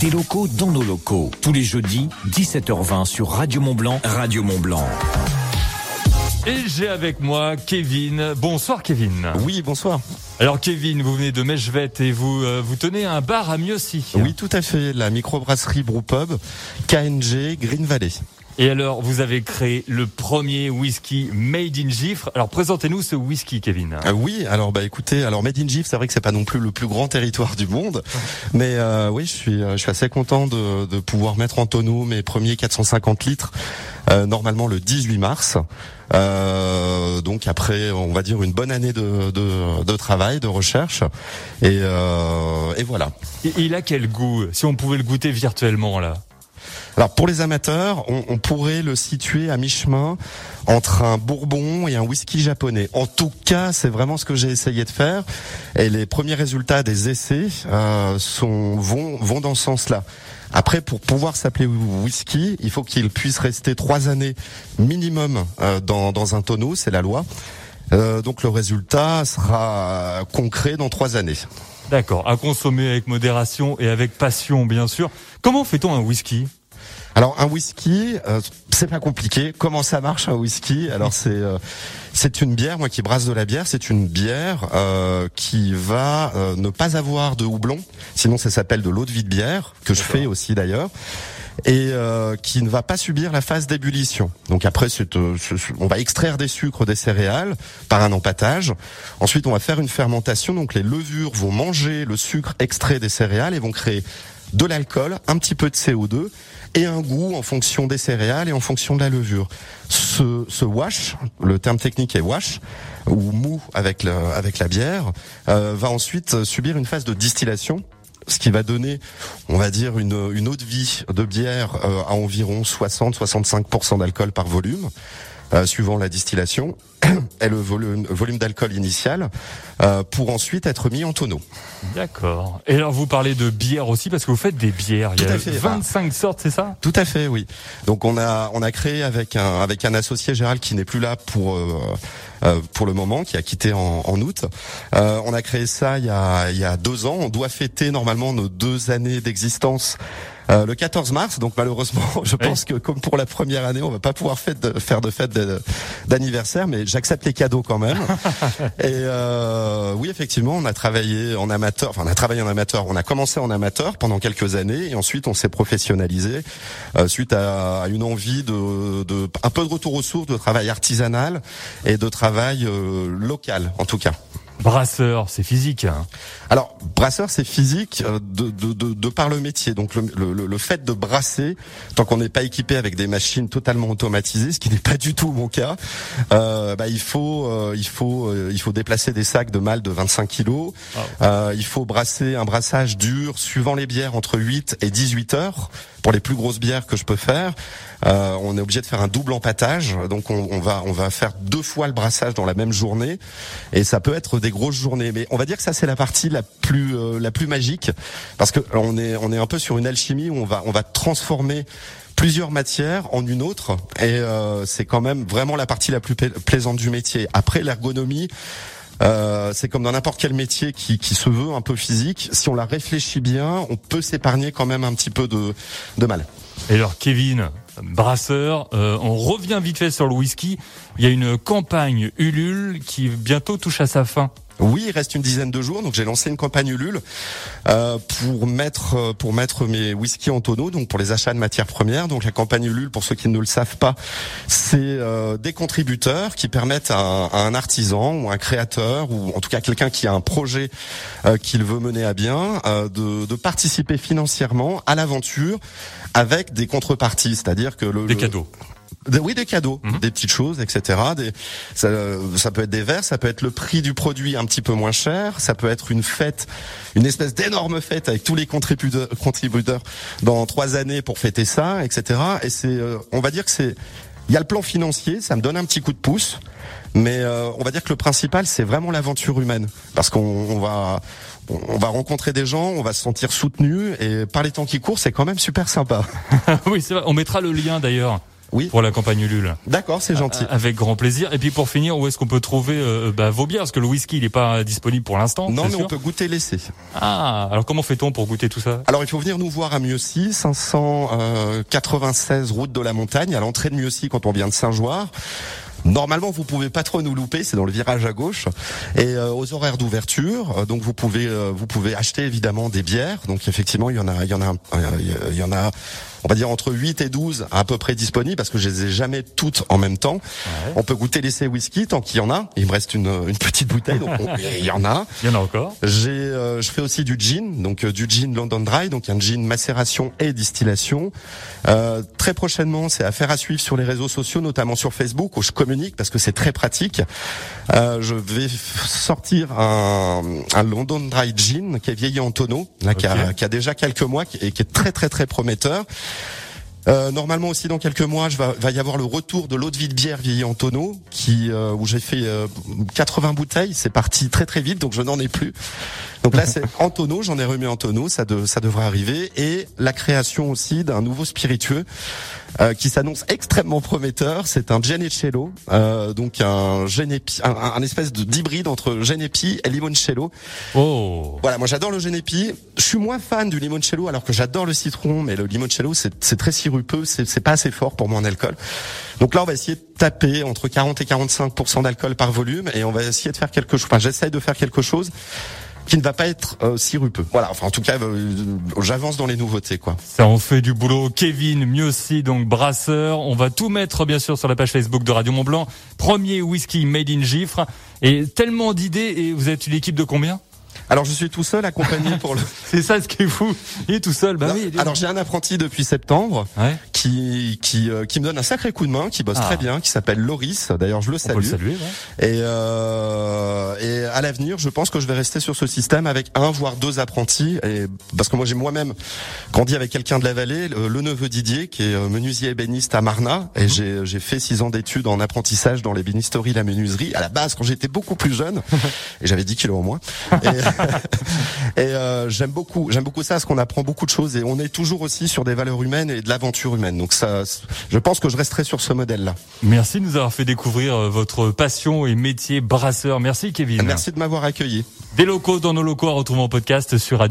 des locaux dans nos locaux. Tous les jeudis, 17h20 sur Radio Mont Blanc, Radio Mont Blanc. Et j'ai avec moi Kevin. Bonsoir Kevin. Oui, bonsoir. Alors Kevin, vous venez de Mechvet et vous euh, vous tenez un bar à Miossi. Oui, tout à fait. La microbrasserie Brewpub, KNG Green Valley. Et alors, vous avez créé le premier whisky Made in Gifre. Alors, présentez-nous ce whisky, Kevin. Euh, oui, alors bah écoutez, alors Made in Gifre, c'est vrai que c'est pas non plus le plus grand territoire du monde, mais euh, oui, je suis, euh, je suis assez content de, de pouvoir mettre en tonneau mes premiers 450 litres, euh, normalement le 18 mars. Euh, donc après, on va dire une bonne année de, de, de travail, de recherche, et, euh, et voilà. Il a quel goût? Si on pouvait le goûter virtuellement là? Alors pour les amateurs, on, on pourrait le situer à mi-chemin entre un bourbon et un whisky japonais. En tout cas, c'est vraiment ce que j'ai essayé de faire. Et les premiers résultats des essais euh, sont vont vont dans ce sens-là. Après, pour pouvoir s'appeler whisky, il faut qu'il puisse rester trois années minimum euh, dans, dans un tonneau, c'est la loi. Euh, donc le résultat sera concret dans trois années. D'accord. À consommer avec modération et avec passion, bien sûr. Comment fait-on un whisky? Alors un whisky, euh, c'est pas compliqué. Comment ça marche un whisky? Alors c'est euh, c'est une bière, moi qui brasse de la bière, c'est une bière euh, qui va euh, ne pas avoir de houblon, sinon ça s'appelle de l'eau de vie de bière que je fais aussi d'ailleurs. Et euh, qui ne va pas subir la phase d'ébullition. Donc après, euh, on va extraire des sucres des céréales par un empâtage. Ensuite, on va faire une fermentation. Donc les levures vont manger le sucre extrait des céréales et vont créer de l'alcool, un petit peu de CO2 et un goût en fonction des céréales et en fonction de la levure. Ce, ce wash, le terme technique est wash, ou mou avec, le, avec la bière, euh, va ensuite subir une phase de distillation ce qui va donner, on va dire, une, une eau de vie de bière euh, à environ 60-65% d'alcool par volume, euh, suivant la distillation, et le volume, volume d'alcool initial, euh, pour ensuite être mis en tonneau. D'accord. Et alors, vous parlez de bière aussi parce que vous faites des bières. Il y Tout a à fait. 25 sortes, c'est ça? Tout à fait, oui. Donc on a on a créé avec un avec un associé Gérald qui n'est plus là pour euh, euh, pour le moment, qui a quitté en, en août. Euh, on a créé ça il y a il y a deux ans. On doit fêter normalement nos deux années d'existence. Euh, le 14 mars, donc malheureusement, je pense que comme pour la première année, on va pas pouvoir fête de- faire de fête d'anniversaire, mais j'accepte les cadeaux quand même. Et euh, oui, effectivement, on a travaillé en amateur. Enfin, on a travaillé en amateur. On a commencé en amateur pendant quelques années, et ensuite on s'est professionnalisé euh, suite à une envie de, de un peu de retour aux sources, de travail artisanal et de travail euh, local, en tout cas. Brasseur, c'est physique. hein. Alors, brasseur, c'est physique euh, de, de, de, de par le métier. Donc, le, le, le fait de brasser, tant qu'on n'est pas équipé avec des machines totalement automatisées, ce qui n'est pas du tout mon cas, euh, bah, il faut euh, il faut euh, il faut déplacer des sacs de malt de 25 kilos. Euh, il faut brasser un brassage dur suivant les bières entre 8 et 18 heures pour les plus grosses bières que je peux faire. Euh, on est obligé de faire un double empâtage, donc on, on va on va faire deux fois le brassage dans la même journée, et ça peut être des grosses journées. Mais on va dire que ça c'est la partie la plus euh, la plus magique, parce que on est on est un peu sur une alchimie où on va on va transformer plusieurs matières en une autre, et euh, c'est quand même vraiment la partie la plus pla- plaisante du métier. Après l'ergonomie. Euh, c'est comme dans n'importe quel métier qui, se veut un peu physique. Si on la réfléchit bien, on peut s'épargner quand même un petit peu de, de mal. Et alors, Kevin, brasseur, euh, on revient vite fait sur le whisky. Il y a une campagne Ulule qui bientôt touche à sa fin. Oui, il reste une dizaine de jours, donc j'ai lancé une campagne Ulule euh, pour mettre euh, pour mettre mes whisky en tonneau, donc pour les achats de matières premières. Donc la campagne Ulule, pour ceux qui ne le savent pas, c'est euh, des contributeurs qui permettent à un, à un artisan ou un créateur ou en tout cas quelqu'un qui a un projet euh, qu'il veut mener à bien de, de participer financièrement à l'aventure avec des contreparties, c'est-à-dire que le Des le- cadeaux. Oui, des cadeaux, Mhm. des petites choses, etc. Des, ça, ça peut être des verres, ça peut être le prix du produit un petit peu moins cher, ça peut être une fête, une espèce d'énorme fête avec tous les contributeurs, contributeurs dans trois années pour fêter ça, etc. Et c'est, euh, on va dire que c'est, il y a le plan financier, ça me donne un petit coup de pouce, mais euh, on va dire que le principal c'est vraiment l'aventure humaine, parce qu'on on va on va rencontrer des gens, on va se sentir soutenu et par les temps qui courent, c'est quand même super sympa. oui, c'est vrai. On mettra le lien d'ailleurs Oui. pour la campagne Ulule. D'accord, c'est gentil. Avec grand plaisir. Et puis pour finir, où est-ce qu'on peut trouver euh, bah, vos bières? Parce que le whisky, il n'est pas disponible pour l'instant. Non, mais sûr on peut goûter l'essai. Ah, alors comment fait-on pour goûter tout ça? Alors il faut venir nous voir à Mieuxy, 596 route de la montagne, à l'entrée de Mieuxy quand on vient de Saint-Joire. Normalement, vous pouvez pas trop nous louper, c'est dans le virage à gauche et euh, aux horaires d'ouverture. euh, donc vous pouvez euh, vous pouvez acheter évidemment des bières. Donc effectivement, il y en a il y en a euh, il y en a on va dire entre 8 et 12 à peu près disponibles parce que je les ai jamais toutes en même temps. On peut goûter l'essai whisky tant qu'il y en a. Il me reste une, une petite bouteille donc on- il y en a. Il y en a encore J'ai, euh, je fais aussi du gin, donc euh, du gin London Dry, donc un gin macération et distillation. Euh, très prochainement, c'est affaire à suivre sur les réseaux sociaux, notamment sur Facebook, où je communique parce que c'est très pratique. Euh, je vais sortir un, un London Dry gin qui est vieilli en tonneau, là, qui, a, qui a déjà quelques mois et qui est très très très prometteur. Euh, normalement aussi dans quelques mois, je va, va y avoir le retour de l'eau de vie de bière vieillie en tonneau, qui euh, où j'ai fait euh, 80 bouteilles. C'est parti très très vite, donc je n'en ai plus. Donc là, c'est en tonneau, j'en ai remis en tonneau, ça, de, ça devrait arriver. Et la création aussi d'un nouveau spiritueux euh, qui s'annonce extrêmement prometteur. C'est un Genecello, euh, donc un, Genepi, un, un espèce de d'hybride entre Genepi et Limoncello. Oh Voilà, moi j'adore le Genepi. Je suis moins fan du limoncello alors que j'adore le citron, mais le limoncello c'est très sirupeux, c'est c'est pas assez fort pour moi en alcool. Donc là on va essayer de taper entre 40 et 45% d'alcool par volume et on va essayer de faire quelque chose. Enfin, j'essaye de faire quelque chose qui ne va pas être euh, sirupeux. Voilà, enfin en tout cas euh, j'avance dans les nouveautés quoi. Ça en fait du boulot. Kevin, mieux aussi, donc brasseur. On va tout mettre bien sûr sur la page Facebook de Radio Mont Blanc. Premier whisky made in Gifre. Et tellement d'idées. Et vous êtes une équipe de combien? Alors je suis tout seul accompagné pour le C'est ça ce qui est fou. Il est tout seul. Bah Non, oui. alors j'ai un apprenti depuis septembre ouais. Qui qui euh, qui me donne un sacré coup de main, qui bosse Ah. très bien, qui s'appelle Loris. D'ailleurs, je le On peut salue. le saluer. ouais. Et, euh, et à l'avenir, je pense que je vais rester sur ce système avec un voire deux apprentis. Et parce que moi, j'ai moi-même grandi avec quelqu'un de la vallée, le, le neveu Didier, qui est euh, menuisier ébéniste à Marna. Et j'ai j'ai fait six ans d'études en apprentissage dans l'ébénisterie, la menuiserie. À la base, quand j'étais beaucoup plus jeune, et j'avais 10 kilos en moins. Et, et euh, j'aime beaucoup, j'aime beaucoup ça, parce qu'on apprend beaucoup de choses et on est toujours aussi sur des valeurs humaines et de l'aventure humaine. Donc ça, je pense que je resterai sur ce modèle-là. Merci de nous avoir fait découvrir euh, votre passion et métier brasseur. Merci Kevin. Merci de m'avoir accueilli. Des locaux dans nos locaux à retrouver en podcast sur Radio